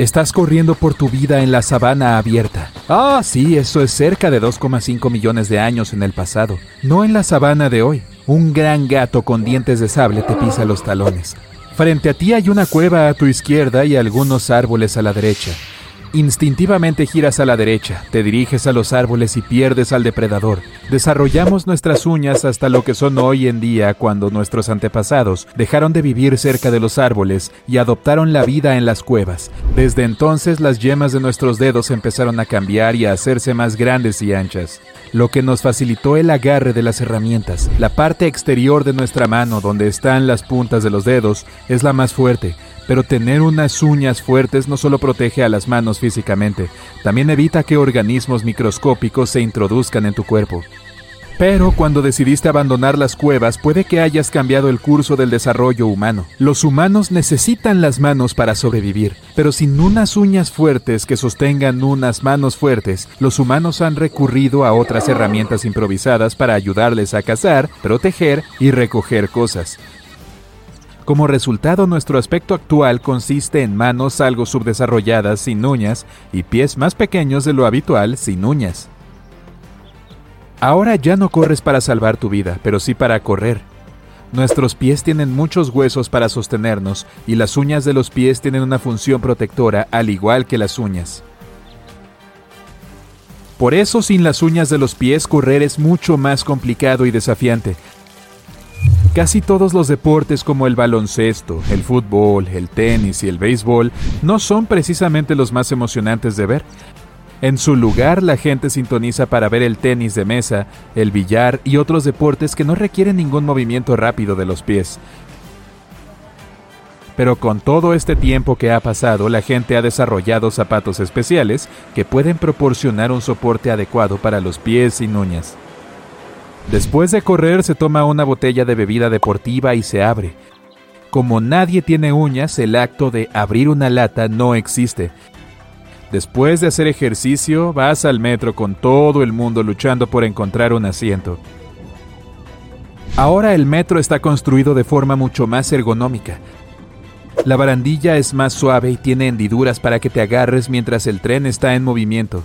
Estás corriendo por tu vida en la sabana abierta. Ah, sí, eso es cerca de 2,5 millones de años en el pasado. No en la sabana de hoy. Un gran gato con dientes de sable te pisa los talones. Frente a ti hay una cueva a tu izquierda y algunos árboles a la derecha. Instintivamente giras a la derecha, te diriges a los árboles y pierdes al depredador. Desarrollamos nuestras uñas hasta lo que son hoy en día cuando nuestros antepasados dejaron de vivir cerca de los árboles y adoptaron la vida en las cuevas. Desde entonces las yemas de nuestros dedos empezaron a cambiar y a hacerse más grandes y anchas, lo que nos facilitó el agarre de las herramientas. La parte exterior de nuestra mano, donde están las puntas de los dedos, es la más fuerte, pero tener unas uñas fuertes no solo protege a las manos físicamente, también evita que organismos microscópicos se introduzcan en tu cuerpo. Pero cuando decidiste abandonar las cuevas puede que hayas cambiado el curso del desarrollo humano. Los humanos necesitan las manos para sobrevivir, pero sin unas uñas fuertes que sostengan unas manos fuertes, los humanos han recurrido a otras herramientas improvisadas para ayudarles a cazar, proteger y recoger cosas. Como resultado, nuestro aspecto actual consiste en manos algo subdesarrolladas sin uñas y pies más pequeños de lo habitual sin uñas. Ahora ya no corres para salvar tu vida, pero sí para correr. Nuestros pies tienen muchos huesos para sostenernos y las uñas de los pies tienen una función protectora al igual que las uñas. Por eso sin las uñas de los pies correr es mucho más complicado y desafiante, Casi todos los deportes como el baloncesto, el fútbol, el tenis y el béisbol no son precisamente los más emocionantes de ver. En su lugar, la gente sintoniza para ver el tenis de mesa, el billar y otros deportes que no requieren ningún movimiento rápido de los pies. Pero con todo este tiempo que ha pasado, la gente ha desarrollado zapatos especiales que pueden proporcionar un soporte adecuado para los pies sin uñas. Después de correr se toma una botella de bebida deportiva y se abre. Como nadie tiene uñas, el acto de abrir una lata no existe. Después de hacer ejercicio, vas al metro con todo el mundo luchando por encontrar un asiento. Ahora el metro está construido de forma mucho más ergonómica. La barandilla es más suave y tiene hendiduras para que te agarres mientras el tren está en movimiento.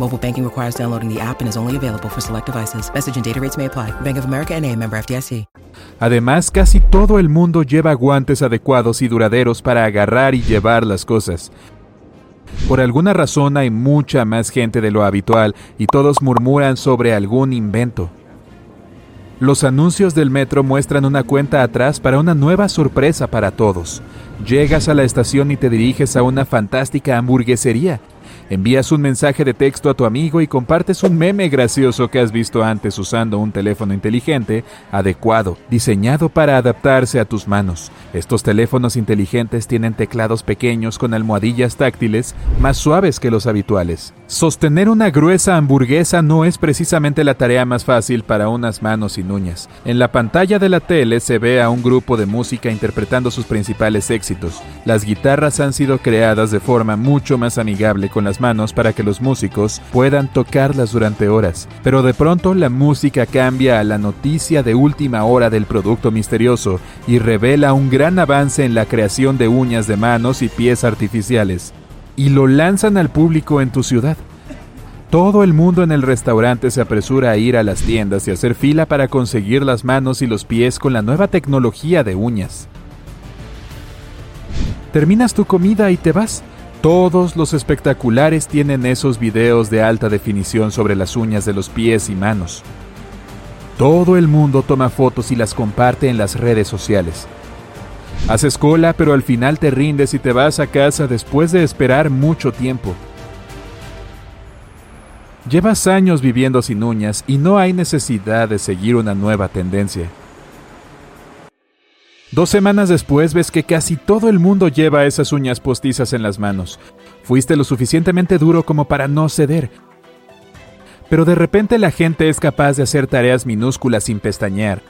Mobile banking requires downloading the app and is only available for select devices. Data rates may apply. Bank of America NA, member FDIC. Además, casi todo el mundo lleva guantes adecuados y duraderos para agarrar y llevar las cosas. Por alguna razón hay mucha más gente de lo habitual y todos murmuran sobre algún invento. Los anuncios del metro muestran una cuenta atrás para una nueva sorpresa para todos. Llegas a la estación y te diriges a una fantástica hamburguesería Envías un mensaje de texto a tu amigo y compartes un meme gracioso que has visto antes usando un teléfono inteligente adecuado, diseñado para adaptarse a tus manos. Estos teléfonos inteligentes tienen teclados pequeños con almohadillas táctiles más suaves que los habituales. Sostener una gruesa hamburguesa no es precisamente la tarea más fácil para unas manos sin uñas. En la pantalla de la tele se ve a un grupo de música interpretando sus principales éxitos. Las guitarras han sido creadas de forma mucho más amigable con las manos para que los músicos puedan tocarlas durante horas. Pero de pronto la música cambia a la noticia de última hora del producto misterioso y revela un gran avance en la creación de uñas de manos y pies artificiales. Y lo lanzan al público en tu ciudad. Todo el mundo en el restaurante se apresura a ir a las tiendas y hacer fila para conseguir las manos y los pies con la nueva tecnología de uñas. Terminas tu comida y te vas, Todos los espectaculares tienen esos videos de alta definición sobre las uñas de los pies y manos. Todo el mundo toma fotos y las comparte en las redes sociales. Haces cola, pero al final te rindes y te vas a casa después de esperar mucho tiempo. Llevas años viviendo sin uñas y no hay necesidad de seguir una nueva tendencia. Dos semanas después ves que casi todo el mundo lleva esas uñas postizas en las manos. Fuiste lo suficientemente duro como para no ceder. Pero de repente la gente es capaz de hacer tareas minúsculas sin pestañear,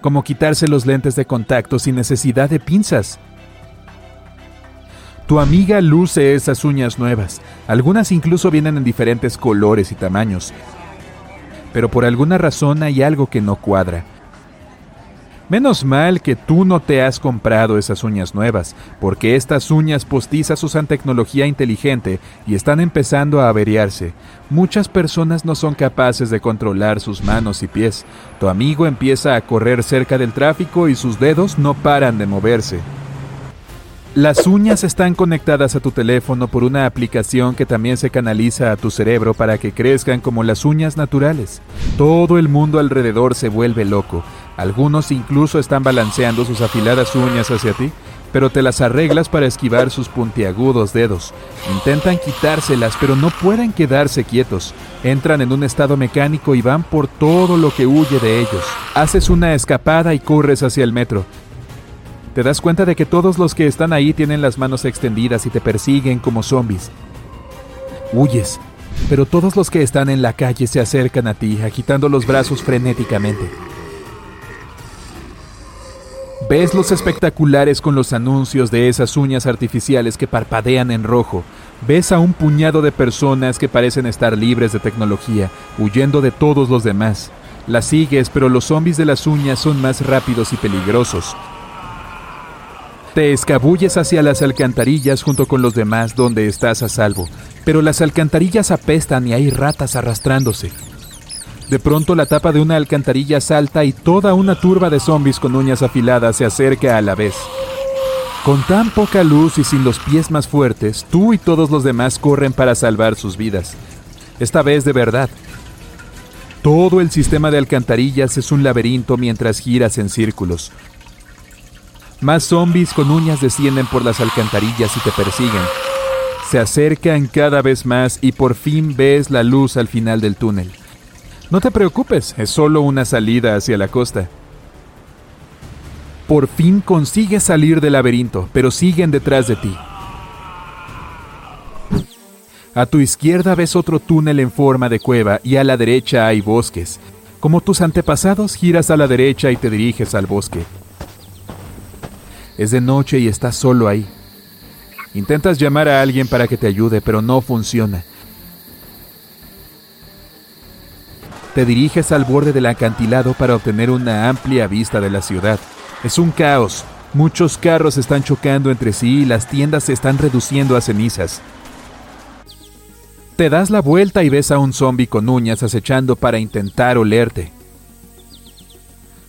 como quitarse los lentes de contacto sin necesidad de pinzas. Tu amiga luce esas uñas nuevas, algunas incluso vienen en diferentes colores y tamaños, pero por alguna razón hay algo que no cuadra. Menos mal que tú no te has comprado esas uñas nuevas, porque estas uñas postizas usan tecnología inteligente y están empezando a averiarse. Muchas personas no son capaces de controlar sus manos y pies. Tu amigo empieza a correr cerca del tráfico y sus dedos no paran de moverse. Las uñas están conectadas a tu teléfono por una aplicación que también se canaliza a tu cerebro para que crezcan como las uñas naturales. Todo el mundo alrededor se vuelve loco. Algunos incluso están balanceando sus afiladas uñas hacia ti, pero te las arreglas para esquivar sus puntiagudos dedos. Intentan quitárselas, pero no pueden quedarse quietos. Entran en un estado mecánico y van por todo lo que huye de ellos. Haces una escapada y corres hacia el metro. Te das cuenta de que todos los que están ahí tienen las manos extendidas y te persiguen como zombies. Huyes, pero todos los que están en la calle se acercan a ti, agitando los brazos frenéticamente. Ves los espectaculares con los anuncios de esas uñas artificiales que parpadean en rojo. Ves a un puñado de personas que parecen estar libres de tecnología, huyendo de todos los demás. Las sigues, pero los zombies de las uñas son más rápidos y peligrosos. Te escabulles hacia las alcantarillas junto con los demás donde estás a salvo, pero las alcantarillas apestan y hay ratas arrastrándose. De pronto la tapa de una alcantarilla salta y toda una turba de zombies con uñas afiladas se acerca a la vez. Con tan poca luz y sin los pies más fuertes, tú y todos los demás corren para salvar sus vidas. Esta vez de verdad. Todo el sistema de alcantarillas es un laberinto mientras giras en círculos. Más zombies con uñas descienden por las alcantarillas y te persiguen. Se acercan cada vez más y por fin ves la luz al final del túnel. No te preocupes, es solo una salida hacia la costa. Por fin consigues salir del laberinto, pero siguen detrás de ti. A tu izquierda ves otro túnel en forma de cueva y a la derecha hay bosques. Como tus antepasados, giras a la derecha y te diriges al bosque. Es de noche y estás solo ahí. Intentas llamar a alguien para que te ayude, pero no funciona. Te diriges al borde del acantilado para obtener una amplia vista de la ciudad. Es un caos. Muchos carros están chocando entre sí y las tiendas se están reduciendo a cenizas. Te das la vuelta y ves a un zombi con uñas acechando para intentar olerte.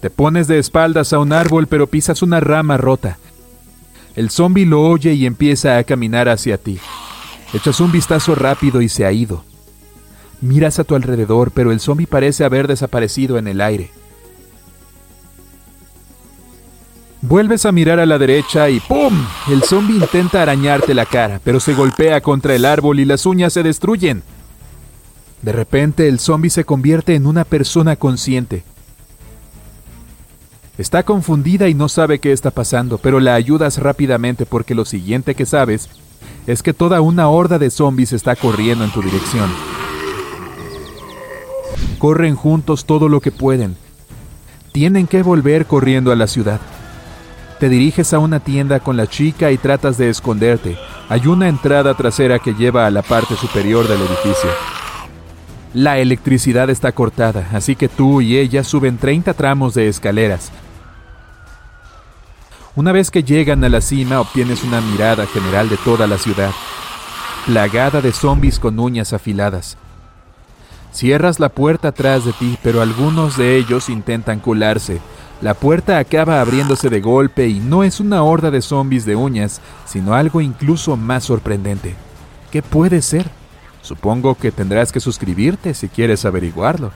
Te pones de espaldas a un árbol pero pisas una rama rota. El zombi lo oye y empieza a caminar hacia ti. Echas un vistazo rápido y se ha ido. Miras a tu alrededor, pero el zombie parece haber desaparecido en el aire. Vuelves a mirar a la derecha y ¡pum! El zombie intenta arañarte la cara, pero se golpea contra el árbol y las uñas se destruyen. De repente el zombie se convierte en una persona consciente. Está confundida y no sabe qué está pasando, pero la ayudas rápidamente porque lo siguiente que sabes es que toda una horda de zombies está corriendo en tu dirección. Corren juntos todo lo que pueden. Tienen que volver corriendo a la ciudad. Te diriges a una tienda con la chica y tratas de esconderte. Hay una entrada trasera que lleva a la parte superior del edificio. La electricidad está cortada, así que tú y ella suben 30 tramos de escaleras. Una vez que llegan a la cima obtienes una mirada general de toda la ciudad, plagada de zombies con uñas afiladas. Cierras la puerta atrás de ti, pero algunos de ellos intentan colarse. La puerta acaba abriéndose de golpe y no es una horda de zombies de uñas, sino algo incluso más sorprendente. ¿Qué puede ser? Supongo que tendrás que suscribirte si quieres averiguarlo.